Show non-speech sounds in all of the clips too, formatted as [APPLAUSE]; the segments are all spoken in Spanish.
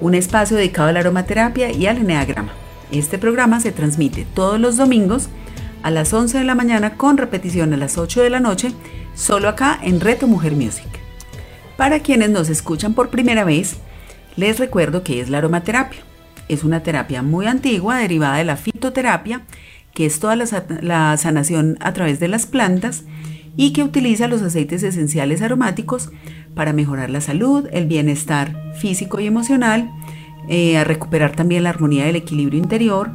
un espacio dedicado a la aromaterapia y al eneagrama. Este programa se transmite todos los domingos a las 11 de la mañana con repetición a las 8 de la noche, solo acá en Reto Mujer Music. Para quienes nos escuchan por primera vez, les recuerdo que es la aromaterapia. Es una terapia muy antigua derivada de la fitoterapia, que es toda la, la sanación a través de las plantas y que utiliza los aceites esenciales aromáticos para mejorar la salud, el bienestar físico y emocional, eh, a recuperar también la armonía del equilibrio interior.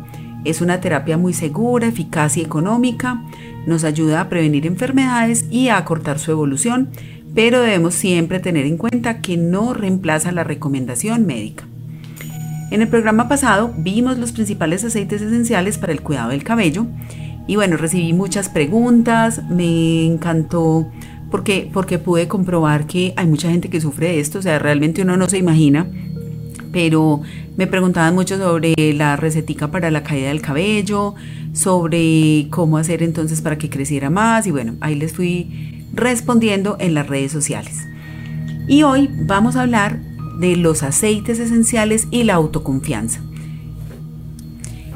Es una terapia muy segura, eficaz y económica. Nos ayuda a prevenir enfermedades y a acortar su evolución, pero debemos siempre tener en cuenta que no reemplaza la recomendación médica. En el programa pasado vimos los principales aceites esenciales para el cuidado del cabello y bueno, recibí muchas preguntas, me encantó porque, porque pude comprobar que hay mucha gente que sufre de esto, o sea, realmente uno no se imagina, pero me preguntaban mucho sobre la recetica para la caída del cabello, sobre cómo hacer entonces para que creciera más y bueno, ahí les fui respondiendo en las redes sociales. Y hoy vamos a hablar de los aceites esenciales y la autoconfianza.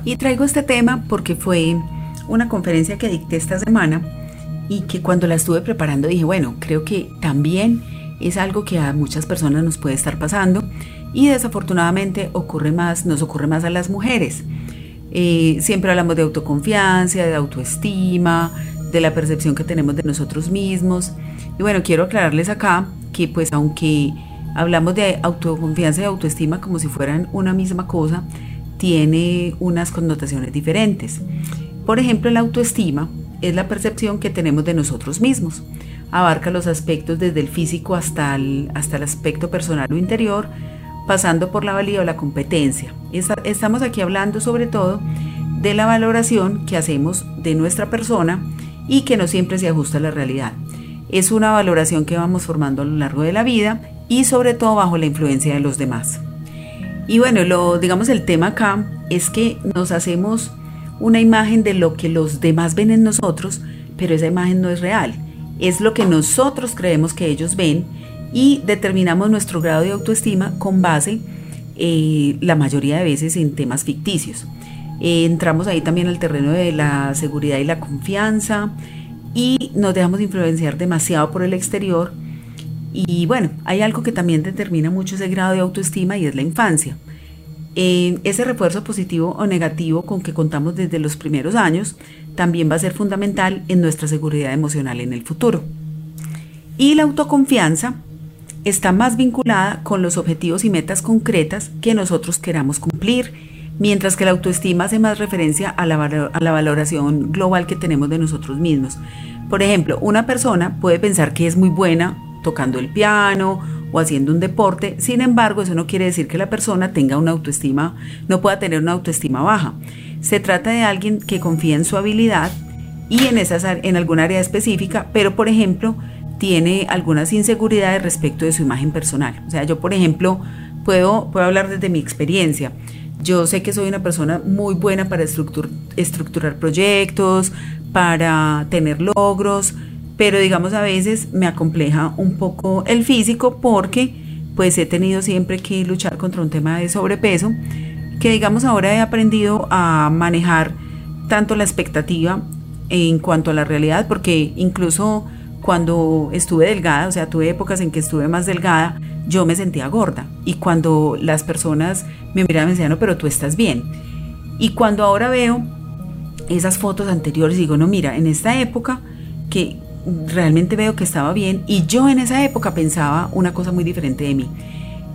Y traigo este tema porque fue una conferencia que dicté esta semana y que cuando la estuve preparando dije, bueno, creo que también es algo que a muchas personas nos puede estar pasando y desafortunadamente ocurre más, nos ocurre más a las mujeres. Eh, siempre hablamos de autoconfianza, de autoestima, de la percepción que tenemos de nosotros mismos. Y bueno, quiero aclararles acá que pues aunque hablamos de autoconfianza y autoestima como si fueran una misma cosa, tiene unas connotaciones diferentes. Por ejemplo, la autoestima es la percepción que tenemos de nosotros mismos. Abarca los aspectos desde el físico hasta el, hasta el aspecto personal o interior, pasando por la valía o la competencia. Estamos aquí hablando sobre todo de la valoración que hacemos de nuestra persona y que no siempre se ajusta a la realidad. Es una valoración que vamos formando a lo largo de la vida y sobre todo bajo la influencia de los demás. Y bueno, lo digamos el tema acá es que nos hacemos una imagen de lo que los demás ven en nosotros, pero esa imagen no es real. Es lo que nosotros creemos que ellos ven y determinamos nuestro grado de autoestima con base eh, la mayoría de veces en temas ficticios. Eh, entramos ahí también al terreno de la seguridad y la confianza y nos dejamos influenciar demasiado por el exterior. Y bueno, hay algo que también determina mucho ese grado de autoestima y es la infancia ese refuerzo positivo o negativo con que contamos desde los primeros años también va a ser fundamental en nuestra seguridad emocional en el futuro. Y la autoconfianza está más vinculada con los objetivos y metas concretas que nosotros queramos cumplir, mientras que la autoestima hace más referencia a la, a la valoración global que tenemos de nosotros mismos. Por ejemplo, una persona puede pensar que es muy buena tocando el piano o haciendo un deporte. Sin embargo, eso no quiere decir que la persona tenga una autoestima, no pueda tener una autoestima baja. Se trata de alguien que confía en su habilidad y en, esas, en algún área específica, pero por ejemplo, tiene algunas inseguridades respecto de su imagen personal. O sea, yo por ejemplo puedo, puedo hablar desde mi experiencia. Yo sé que soy una persona muy buena para estructurar proyectos, para tener logros, pero digamos a veces me acompleja un poco el físico porque pues he tenido siempre que luchar contra un tema de sobrepeso que digamos ahora he aprendido a manejar tanto la expectativa en cuanto a la realidad porque incluso cuando estuve delgada, o sea, tuve épocas en que estuve más delgada, yo me sentía gorda y cuando las personas me miraban me decían, no, pero tú estás bien. Y cuando ahora veo esas fotos anteriores, digo, no, mira, en esta época que realmente veo que estaba bien y yo en esa época pensaba una cosa muy diferente de mí.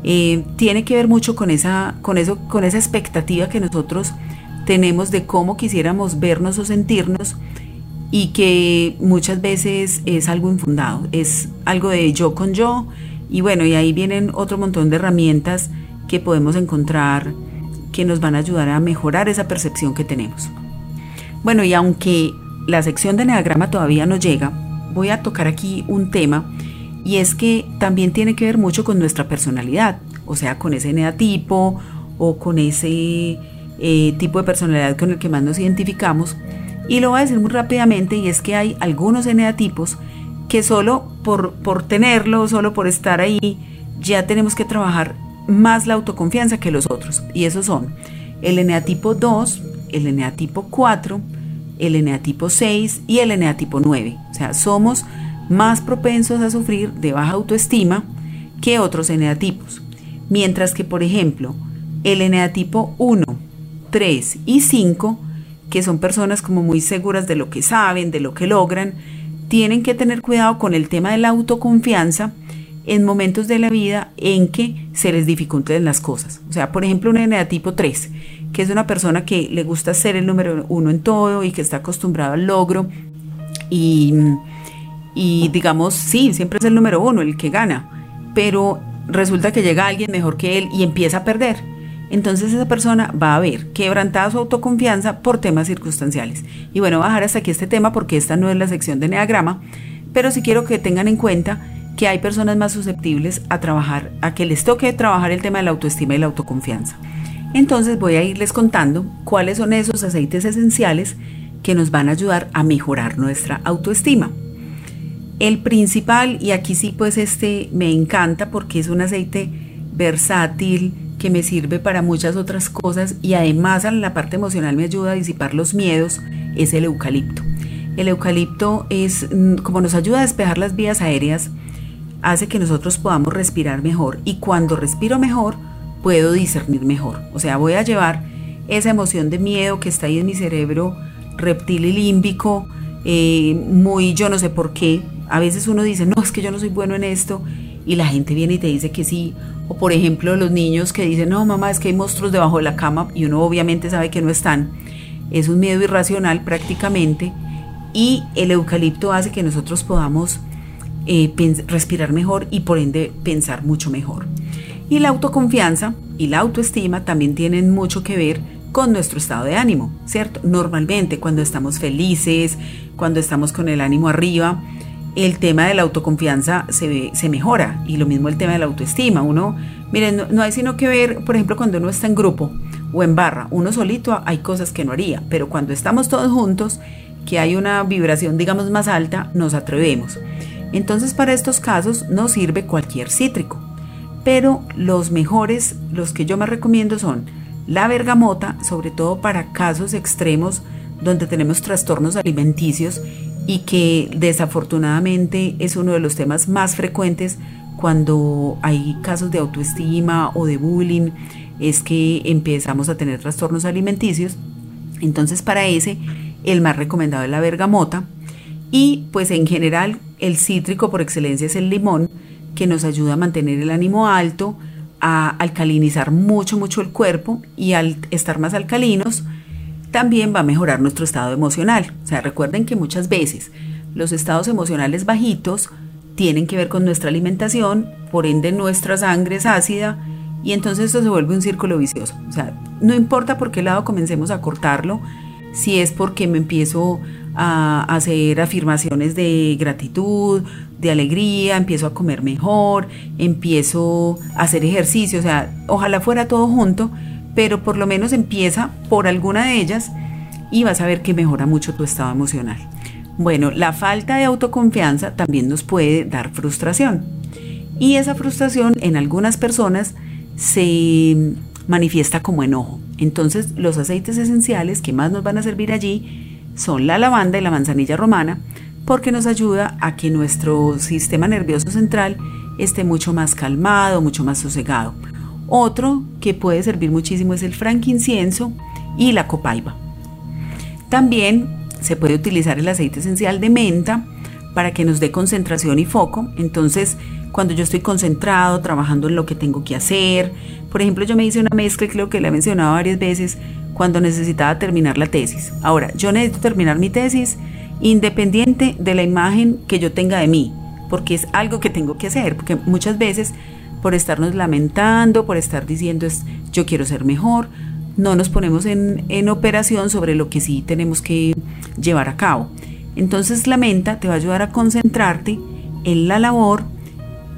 Eh, tiene que ver mucho con esa, con, eso, con esa expectativa que nosotros tenemos de cómo quisiéramos vernos o sentirnos y que muchas veces es algo infundado, es algo de yo con yo y bueno, y ahí vienen otro montón de herramientas que podemos encontrar que nos van a ayudar a mejorar esa percepción que tenemos. Bueno, y aunque la sección de Enneagrama todavía no llega, voy a tocar aquí un tema y es que también tiene que ver mucho con nuestra personalidad, o sea, con ese eneatipo o con ese eh, tipo de personalidad con el que más nos identificamos. Y lo voy a decir muy rápidamente y es que hay algunos eneatipos que solo por, por tenerlo, solo por estar ahí, ya tenemos que trabajar más la autoconfianza que los otros. Y esos son el eneatipo 2, el eneatipo 4, el eneatipo 6 y el eneatipo 9. O sea, somos más propensos a sufrir de baja autoestima que otros eneatipos. Mientras que, por ejemplo, el eneatipo 1, 3 y 5, que son personas como muy seguras de lo que saben, de lo que logran, tienen que tener cuidado con el tema de la autoconfianza en momentos de la vida en que se les dificulten las cosas. O sea, por ejemplo, un eneatipo 3, que es una persona que le gusta ser el número uno en todo y que está acostumbrado al logro y, digamos, sí, siempre es el número uno, el que gana, pero resulta que llega alguien mejor que él y empieza a perder. Entonces esa persona va a ver quebrantada su autoconfianza por temas circunstanciales. Y bueno, voy a dejar hasta aquí este tema porque esta no es la sección de Enneagrama, pero sí quiero que tengan en cuenta que hay personas más susceptibles a trabajar, a que les toque trabajar el tema de la autoestima y la autoconfianza. Entonces voy a irles contando cuáles son esos aceites esenciales que nos van a ayudar a mejorar nuestra autoestima. El principal, y aquí sí pues este me encanta porque es un aceite versátil que me sirve para muchas otras cosas y además en la parte emocional me ayuda a disipar los miedos, es el eucalipto. El eucalipto es mm, como nos ayuda a despejar las vías aéreas, hace que nosotros podamos respirar mejor y cuando respiro mejor puedo discernir mejor. O sea, voy a llevar esa emoción de miedo que está ahí en mi cerebro reptil y límbico, eh, muy yo no sé por qué, a veces uno dice, no, es que yo no soy bueno en esto, y la gente viene y te dice que sí. O por ejemplo, los niños que dicen, no, mamá, es que hay monstruos debajo de la cama, y uno obviamente sabe que no están. Es un miedo irracional prácticamente, y el eucalipto hace que nosotros podamos eh, respirar mejor y por ende pensar mucho mejor. Y la autoconfianza y la autoestima también tienen mucho que ver con nuestro estado de ánimo, ¿cierto? Normalmente cuando estamos felices, cuando estamos con el ánimo arriba, el tema de la autoconfianza se, se mejora y lo mismo el tema de la autoestima. Uno, miren, no, hay sino que ver, por ejemplo, cuando uno está en grupo o en barra, uno solito hay cosas que no haría, pero cuando estamos todos juntos, que hay una vibración, digamos, más alta, nos atrevemos. Entonces, para estos casos no sirve cualquier cítrico, pero los mejores, los que yo más recomiendo son la bergamota, sobre todo para casos extremos donde tenemos trastornos alimenticios y que desafortunadamente es uno de los temas más frecuentes cuando hay casos de autoestima o de bullying, es que empezamos a tener trastornos alimenticios. Entonces para ese, el más recomendado es la bergamota. Y pues en general el cítrico por excelencia es el limón, que nos ayuda a mantener el ánimo alto, a alcalinizar mucho, mucho el cuerpo y al estar más alcalinos, también va a mejorar nuestro estado emocional. O sea, recuerden que muchas veces los estados emocionales bajitos tienen que ver con nuestra alimentación, por ende nuestra sangre es ácida y entonces esto se vuelve un círculo vicioso. O sea, no importa por qué lado comencemos a cortarlo, si es porque me empiezo a hacer afirmaciones de gratitud, de alegría, empiezo a comer mejor, empiezo a hacer ejercicio, o sea, ojalá fuera todo junto, pero por lo menos empieza por alguna de ellas y vas a ver que mejora mucho tu estado emocional. Bueno, la falta de autoconfianza también nos puede dar frustración y esa frustración en algunas personas se manifiesta como enojo. Entonces los aceites esenciales que más nos van a servir allí son la lavanda y la manzanilla romana porque nos ayuda a que nuestro sistema nervioso central esté mucho más calmado, mucho más sosegado. Otro que puede servir muchísimo es el franquincienso y la copaiba. También se puede utilizar el aceite esencial de menta para que nos dé concentración y foco. Entonces, cuando yo estoy concentrado, trabajando en lo que tengo que hacer, por ejemplo, yo me hice una mezcla, creo que la he mencionado varias veces, cuando necesitaba terminar la tesis. Ahora, yo necesito terminar mi tesis independiente de la imagen que yo tenga de mí, porque es algo que tengo que hacer, porque muchas veces por estarnos lamentando, por estar diciendo es yo quiero ser mejor, no nos ponemos en, en operación sobre lo que sí tenemos que llevar a cabo. Entonces la menta te va a ayudar a concentrarte en la labor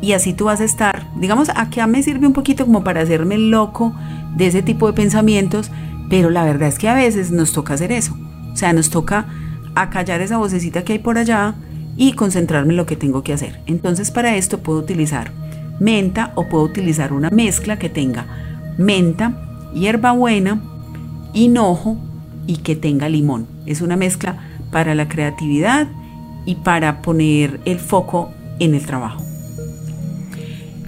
y así tú vas a estar, digamos, acá me sirve un poquito como para hacerme loco de ese tipo de pensamientos, pero la verdad es que a veces nos toca hacer eso. O sea, nos toca acallar esa vocecita que hay por allá y concentrarme en lo que tengo que hacer. Entonces para esto puedo utilizar menta o puedo utilizar una mezcla que tenga menta, hierbabuena, hinojo y que tenga limón. Es una mezcla para la creatividad y para poner el foco en el trabajo.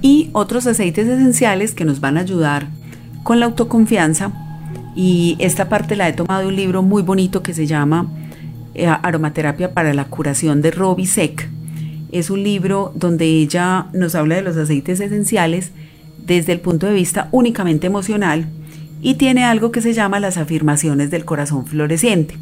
Y otros aceites esenciales que nos van a ayudar con la autoconfianza. Y esta parte la he tomado de un libro muy bonito que se llama eh, Aromaterapia para la curación de Robbie Seck. Es un libro donde ella nos habla de los aceites esenciales desde el punto de vista únicamente emocional y tiene algo que se llama las afirmaciones del corazón floreciente.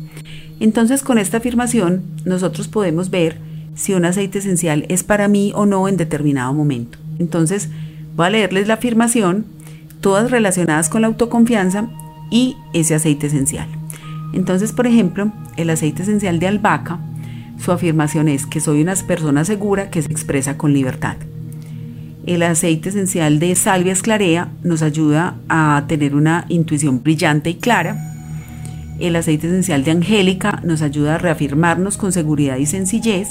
Entonces con esta afirmación nosotros podemos ver si un aceite esencial es para mí o no en determinado momento. Entonces voy a leerles la afirmación, todas relacionadas con la autoconfianza y ese aceite esencial. Entonces, por ejemplo, el aceite esencial de albahaca, su afirmación es que soy una persona segura que se expresa con libertad. El aceite esencial de salvia esclarea nos ayuda a tener una intuición brillante y clara el aceite esencial de angélica nos ayuda a reafirmarnos con seguridad y sencillez.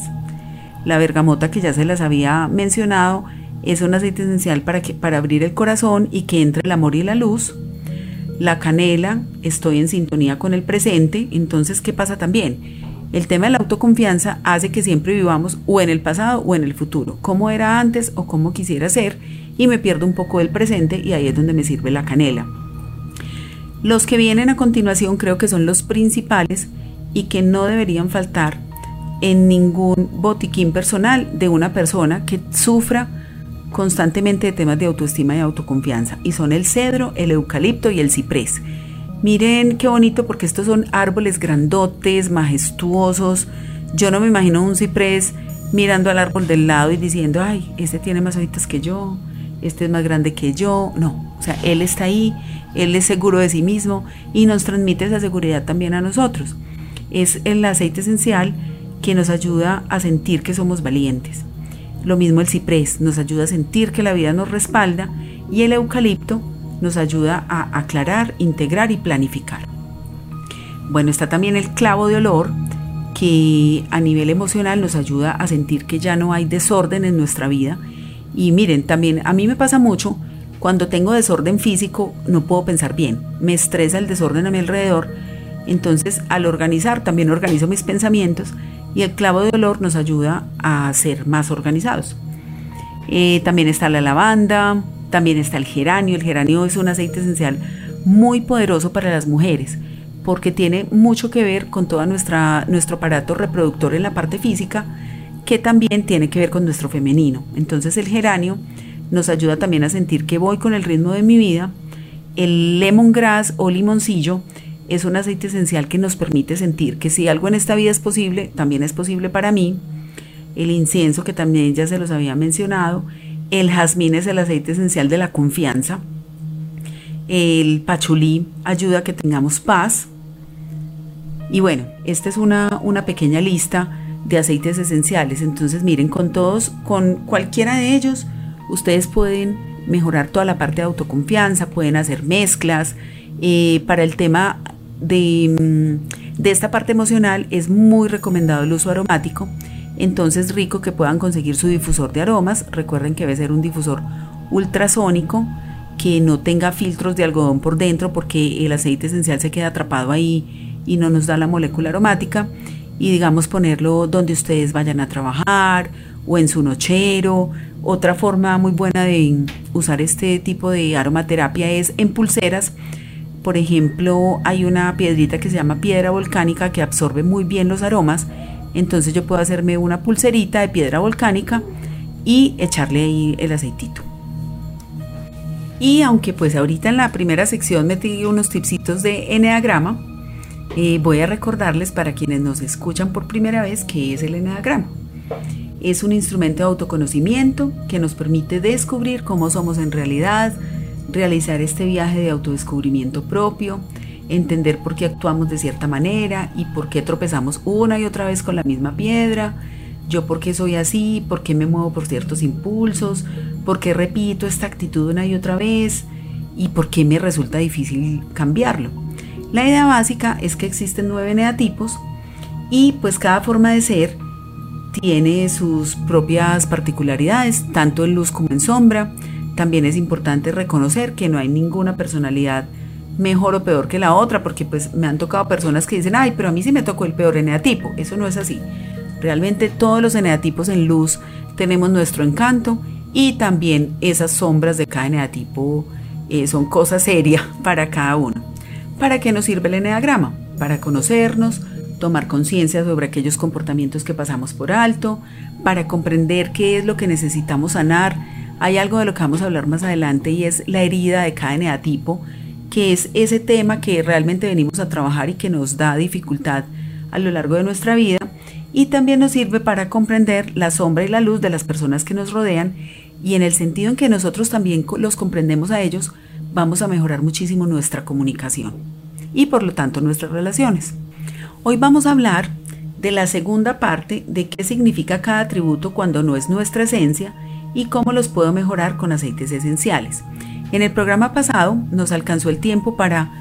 La bergamota que ya se las había mencionado es un aceite esencial para, que, para abrir el corazón y que entre el amor y la luz. La canela, estoy en sintonía con el presente. Entonces, ¿qué pasa también? El tema de la autoconfianza hace que siempre vivamos o en el pasado o en el futuro, como era antes o como quisiera ser, y me pierdo un poco del presente y ahí es donde me sirve la canela. Los que vienen a continuación creo que son los principales y que no deberían faltar en ningún botiquín personal de una persona que sufra constantemente de temas de autoestima y autoconfianza. Y son el cedro, el eucalipto y el ciprés. Miren qué bonito porque estos son árboles grandotes, majestuosos. Yo no me imagino un ciprés mirando al árbol del lado y diciendo, ay, este tiene más hojitas que yo, este es más grande que yo. No, o sea, él está ahí, él es seguro de sí mismo y nos transmite esa seguridad también a nosotros. Es el aceite esencial que nos ayuda a sentir que somos valientes. Lo mismo el ciprés nos ayuda a sentir que la vida nos respalda y el eucalipto nos ayuda a aclarar, integrar y planificar. Bueno, está también el clavo de olor que a nivel emocional nos ayuda a sentir que ya no hay desorden en nuestra vida. Y miren, también a mí me pasa mucho cuando tengo desorden físico no puedo pensar bien, me estresa el desorden a mi alrededor, entonces al organizar también organizo mis pensamientos y el clavo de olor nos ayuda a ser más organizados. Eh, también está la lavanda, también está el geranio, el geranio es un aceite esencial muy poderoso para las mujeres porque tiene mucho que ver con todo nuestro aparato reproductor en la parte física que también tiene que ver con nuestro femenino. Entonces el geranio nos ayuda también a sentir que voy con el ritmo de mi vida. El lemongrass o limoncillo es un aceite esencial que nos permite sentir que si algo en esta vida es posible, también es posible para mí. El incienso, que también ya se los había mencionado. El jazmín es el aceite esencial de la confianza. El pachulí ayuda a que tengamos paz. Y bueno, esta es una, una pequeña lista de aceites esenciales. Entonces miren, con todos, con cualquiera de ellos, ustedes pueden mejorar toda la parte de autoconfianza, pueden hacer mezclas. Eh, para el tema de, mm, de esta parte emocional es muy recomendado el uso aromático. Entonces rico que puedan conseguir su difusor de aromas. Recuerden que debe ser un difusor ultrasónico que no tenga filtros de algodón por dentro porque el aceite esencial se queda atrapado ahí y no nos da la molécula aromática. Y digamos ponerlo donde ustedes vayan a trabajar o en su nochero otra forma muy buena de usar este tipo de aromaterapia es en pulseras. Por ejemplo, hay una piedrita que se llama piedra volcánica que absorbe muy bien los aromas. Entonces yo puedo hacerme una pulserita de piedra volcánica y echarle ahí el aceitito. Y aunque pues ahorita en la primera sección metí unos tipsitos de enneagrama, eh, voy a recordarles para quienes nos escuchan por primera vez qué es el enneagrama. Es un instrumento de autoconocimiento que nos permite descubrir cómo somos en realidad, realizar este viaje de autodescubrimiento propio, entender por qué actuamos de cierta manera y por qué tropezamos una y otra vez con la misma piedra, yo por qué soy así, por qué me muevo por ciertos impulsos, por qué repito esta actitud una y otra vez y por qué me resulta difícil cambiarlo. La idea básica es que existen nueve neatipos y pues cada forma de ser tiene sus propias particularidades, tanto en luz como en sombra. También es importante reconocer que no hay ninguna personalidad mejor o peor que la otra, porque pues me han tocado personas que dicen, ay, pero a mí sí me tocó el peor eneatipo. Eso no es así. Realmente todos los eneatipos en luz tenemos nuestro encanto y también esas sombras de cada eneatipo eh, son cosas serias [LAUGHS] para cada uno. ¿Para qué nos sirve el eneagrama? Para conocernos, tomar conciencia sobre aquellos comportamientos que pasamos por alto, para comprender qué es lo que necesitamos sanar. Hay algo de lo que vamos a hablar más adelante y es la herida de cada eneatipo que es ese tema que realmente venimos a trabajar y que nos da dificultad a lo largo de nuestra vida y también nos sirve para comprender la sombra y la luz de las personas que nos rodean y en el sentido en que nosotros también los comprendemos a ellos, vamos a mejorar muchísimo nuestra comunicación y por lo tanto nuestras relaciones. Hoy vamos a hablar de la segunda parte de qué significa cada atributo cuando no es nuestra esencia y cómo los puedo mejorar con aceites esenciales. En el programa pasado nos alcanzó el tiempo para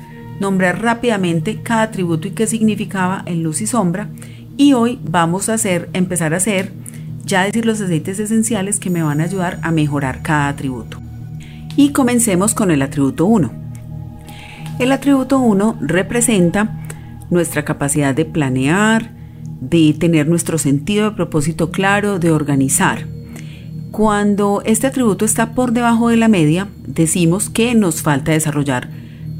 nombrar rápidamente cada atributo y qué significaba en luz y sombra y hoy vamos a hacer, empezar a hacer, ya decir los aceites esenciales que me van a ayudar a mejorar cada atributo. Y comencemos con el atributo 1. El atributo 1 representa nuestra capacidad de planear, de tener nuestro sentido de propósito claro, de organizar. Cuando este atributo está por debajo de la media, decimos que nos falta desarrollar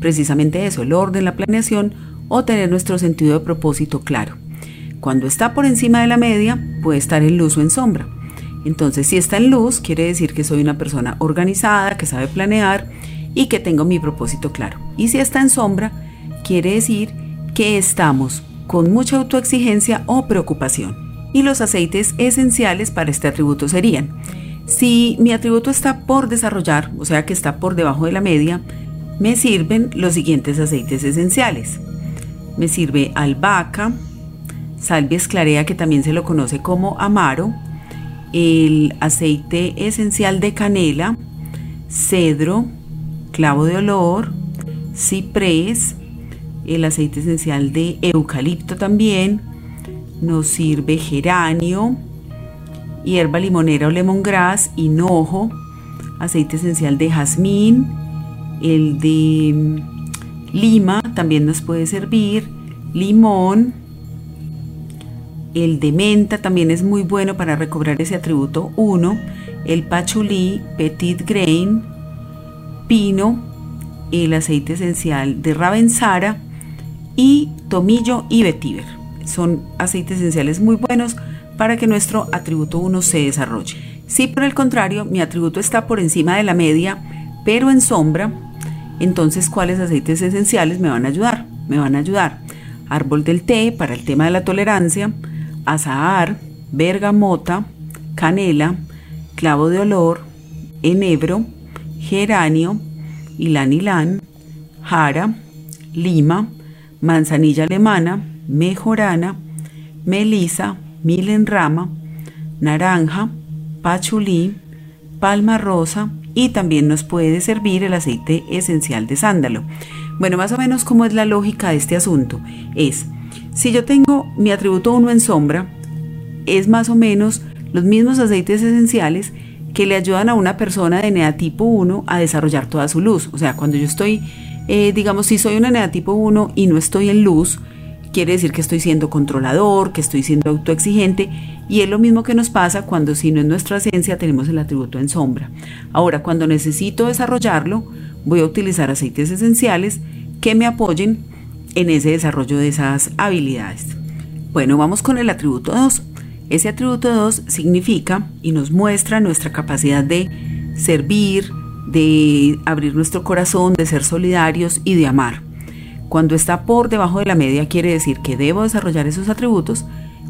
precisamente eso, el orden, la planeación o tener nuestro sentido de propósito claro. Cuando está por encima de la media, puede estar en luz o en sombra. Entonces, si está en luz, quiere decir que soy una persona organizada, que sabe planear y que tengo mi propósito claro. Y si está en sombra, quiere decir que estamos con mucha autoexigencia o preocupación. Y los aceites esenciales para este atributo serían si mi atributo está por desarrollar, o sea que está por debajo de la media, me sirven los siguientes aceites esenciales. Me sirve albahaca, salvia esclarea que también se lo conoce como amaro, el aceite esencial de canela, cedro, clavo de olor, ciprés, el aceite esencial de eucalipto también, nos sirve geranio, hierba limonera o lemongrass, hinojo, aceite esencial de jazmín, el de mm, lima también nos puede servir, limón, el de menta también es muy bueno para recobrar ese atributo 1, el pachulí, petit grain, pino, el aceite esencial de ravensara y tomillo y vetiver. Son aceites esenciales muy buenos para que nuestro atributo 1 se desarrolle. Si por el contrario mi atributo está por encima de la media, pero en sombra, entonces ¿cuáles aceites esenciales me van a ayudar? Me van a ayudar árbol del té para el tema de la tolerancia, azahar, bergamota, canela, clavo de olor, enebro, geranio, ilanilán, jara, lima, manzanilla alemana, mejorana, melisa, milenrama, naranja, pachulí, palma rosa y también nos puede servir el aceite esencial de sándalo. Bueno, más o menos cómo es la lógica de este asunto. Es, si yo tengo mi atributo 1 en sombra, es más o menos los mismos aceites esenciales que le ayudan a una persona de neatipo 1 a desarrollar toda su luz. O sea, cuando yo estoy, eh, digamos, si soy una neatipo 1 y no estoy en luz, quiere decir que estoy siendo controlador, que estoy siendo autoexigente y es lo mismo que nos pasa cuando si no es nuestra esencia tenemos el atributo en sombra. Ahora, cuando necesito desarrollarlo, voy a utilizar aceites esenciales que me apoyen en ese desarrollo de esas habilidades. Bueno, vamos con el atributo 2. Ese atributo 2 significa y nos muestra nuestra capacidad de servir, de abrir nuestro corazón, de ser solidarios y de amar. Cuando está por debajo de la media quiere decir que debo desarrollar esos atributos.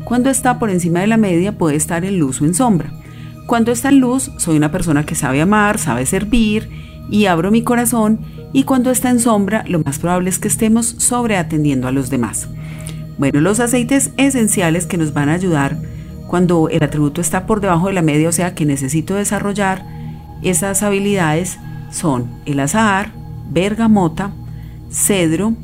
Cuando está por encima de la media puede estar en luz o en sombra. Cuando está en luz soy una persona que sabe amar, sabe servir y abro mi corazón y cuando está en sombra lo más probable es que estemos sobreatendiendo a los demás. Bueno, los aceites esenciales que nos van a ayudar cuando el atributo está por debajo de la media, o sea que necesito desarrollar esas habilidades, son el azahar, bergamota, cedro,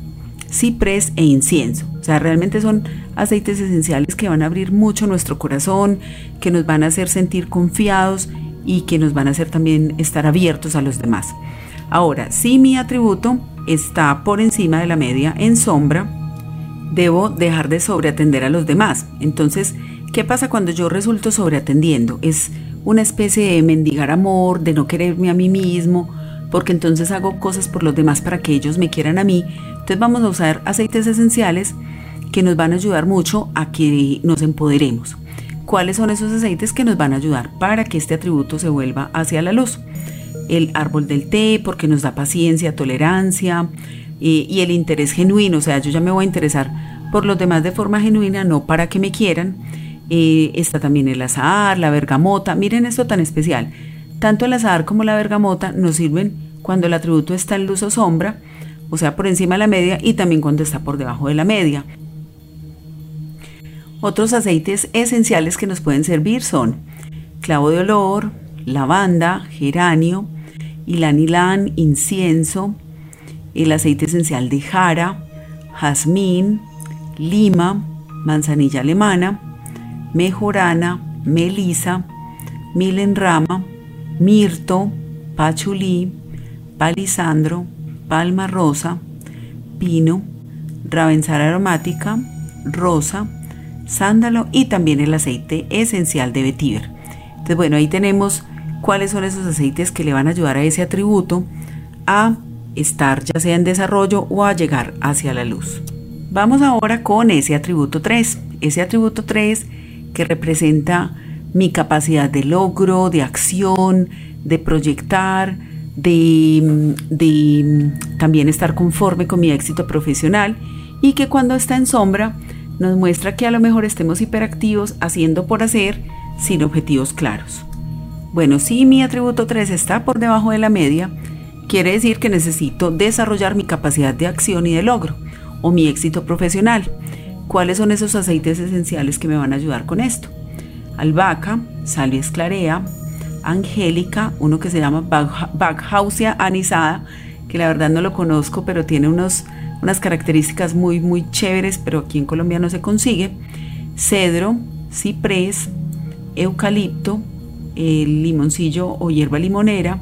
ciprés e incienso. O sea, realmente son aceites esenciales que van a abrir mucho nuestro corazón, que nos van a hacer sentir confiados y que nos van a hacer también estar abiertos a los demás. Ahora, si mi atributo está por encima de la media en sombra, debo dejar de sobreatender a los demás. Entonces, ¿qué pasa cuando yo resulto sobreatendiendo? Es una especie de mendigar amor, de no quererme a mí mismo, porque entonces hago cosas por los demás para que ellos me quieran a mí. Entonces vamos a usar aceites esenciales que nos van a ayudar mucho a que nos empoderemos. ¿Cuáles son esos aceites que nos van a ayudar para que este atributo se vuelva hacia la luz? El árbol del té, porque nos da paciencia, tolerancia eh, y el interés genuino. O sea, yo ya me voy a interesar por los demás de forma genuina, no para que me quieran. Eh, está también el azahar, la bergamota. Miren esto tan especial. Tanto el azahar como la bergamota nos sirven cuando el atributo está en luz o sombra, o sea, por encima de la media y también cuando está por debajo de la media. Otros aceites esenciales que nos pueden servir son clavo de olor, lavanda, geranio, ilanilán, incienso, el aceite esencial de jara, jazmín, lima, manzanilla alemana, mejorana, melisa, milenrama, mirto, pachulí, palisandro, palma rosa, pino, ravensar aromática, rosa, sándalo y también el aceite esencial de vetiver. Entonces, bueno, ahí tenemos cuáles son esos aceites que le van a ayudar a ese atributo a estar ya sea en desarrollo o a llegar hacia la luz. Vamos ahora con ese atributo 3. Ese atributo 3 que representa mi capacidad de logro, de acción, de proyectar, de, de también estar conforme con mi éxito profesional y que cuando está en sombra nos muestra que a lo mejor estemos hiperactivos haciendo por hacer sin objetivos claros. Bueno, si mi atributo 3 está por debajo de la media, quiere decir que necesito desarrollar mi capacidad de acción y de logro o mi éxito profesional. ¿Cuáles son esos aceites esenciales que me van a ayudar con esto? Albahaca, salvia esclarea, angélica, uno que se llama Baghausia anisada, que la verdad no lo conozco, pero tiene unos unas características muy, muy chéveres, pero aquí en Colombia no se consigue. Cedro, ciprés, eucalipto, el limoncillo o hierba limonera,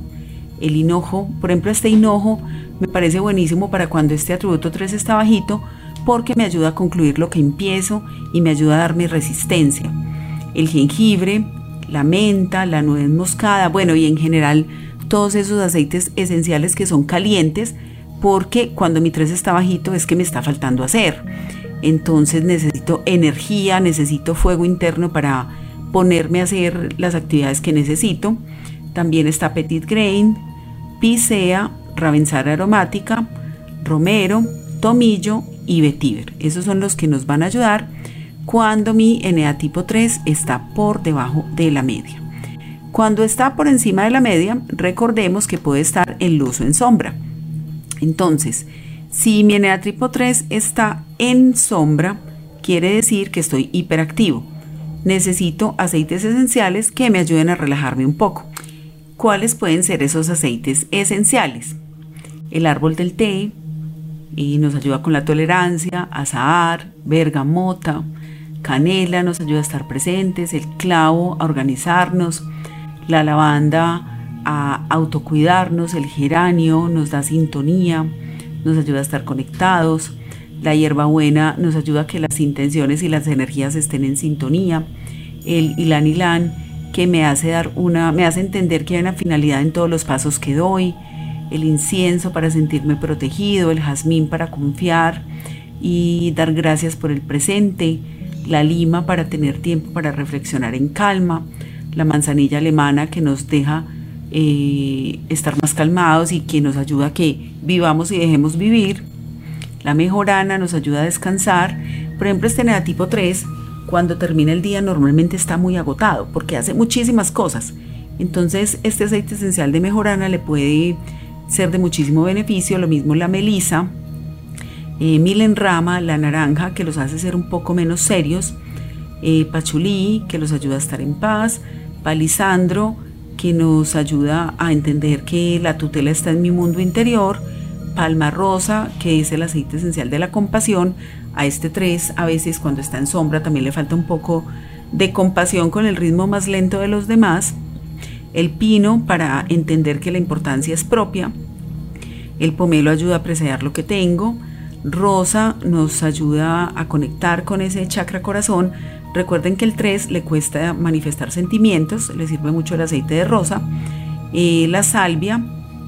el hinojo. Por ejemplo, este hinojo me parece buenísimo para cuando este atributo 3 está bajito porque me ayuda a concluir lo que empiezo y me ayuda a dar mi resistencia. El jengibre, la menta, la nuez moscada, bueno, y en general todos esos aceites esenciales que son calientes porque cuando mi 3 está bajito es que me está faltando hacer. Entonces necesito energía, necesito fuego interno para ponerme a hacer las actividades que necesito. También está Petit Grain, Picea, Ravensar aromática, Romero, Tomillo y Vetiver. Esos son los que nos van a ayudar cuando mi NA tipo 3 está por debajo de la media. Cuando está por encima de la media, recordemos que puede estar en luz o en sombra. Entonces, si mi tipo 3 está en sombra, quiere decir que estoy hiperactivo. Necesito aceites esenciales que me ayuden a relajarme un poco. ¿Cuáles pueden ser esos aceites esenciales? El árbol del té y nos ayuda con la tolerancia, azahar, bergamota, canela nos ayuda a estar presentes, el clavo a organizarnos, la lavanda a autocuidarnos, el geranio nos da sintonía, nos ayuda a estar conectados, la hierbabuena nos ayuda a que las intenciones y las energías estén en sintonía, el ilan ilan que me hace dar una, me hace entender que hay una finalidad en todos los pasos que doy, el incienso para sentirme protegido, el jazmín para confiar y dar gracias por el presente, la lima para tener tiempo para reflexionar en calma, la manzanilla alemana que nos deja eh, estar más calmados y que nos ayuda a que vivamos y dejemos vivir. La mejorana nos ayuda a descansar. Por ejemplo, este tipo 3, cuando termina el día normalmente está muy agotado porque hace muchísimas cosas. Entonces, este aceite esencial de mejorana le puede ser de muchísimo beneficio, lo mismo la melisa, eh, milenrama, la naranja, que los hace ser un poco menos serios, eh, pachulí, que los ayuda a estar en paz, palisandro, que nos ayuda a entender que la tutela está en mi mundo interior, palma rosa, que es el aceite esencial de la compasión, a este 3 a veces cuando está en sombra también le falta un poco de compasión con el ritmo más lento de los demás, el pino para entender que la importancia es propia, el pomelo ayuda a apreciar lo que tengo, rosa nos ayuda a conectar con ese chakra corazón, recuerden que el 3 le cuesta manifestar sentimientos, le sirve mucho el aceite de rosa, eh, la salvia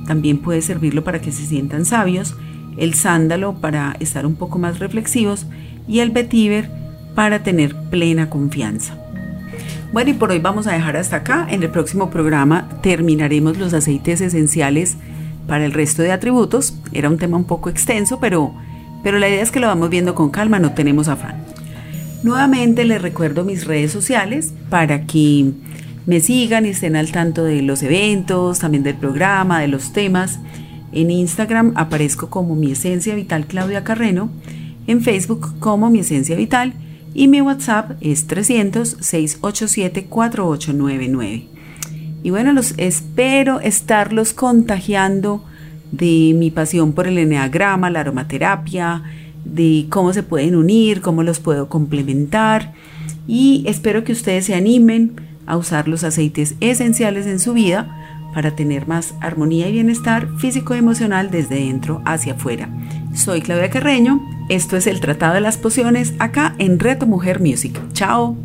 también puede servirlo para que se sientan sabios, el sándalo para estar un poco más reflexivos y el vetiver para tener plena confianza. Bueno, y por hoy vamos a dejar hasta acá. En el próximo programa terminaremos los aceites esenciales para el resto de atributos. Era un tema un poco extenso, pero, pero la idea es que lo vamos viendo con calma, no tenemos afán. Nuevamente les recuerdo mis redes sociales para que me sigan y estén al tanto de los eventos, también del programa, de los temas. En Instagram aparezco como mi esencia vital Claudia Carreno, en Facebook como mi esencia vital y mi WhatsApp es 300-687-4899. Y bueno, los espero estarlos contagiando de mi pasión por el eneagrama, la aromaterapia, de cómo se pueden unir, cómo los puedo complementar y espero que ustedes se animen a usar los aceites esenciales en su vida para tener más armonía y bienestar físico y emocional desde dentro hacia afuera. Soy Claudia Carreño, esto es el Tratado de las Pociones acá en Reto Mujer Music. Chao.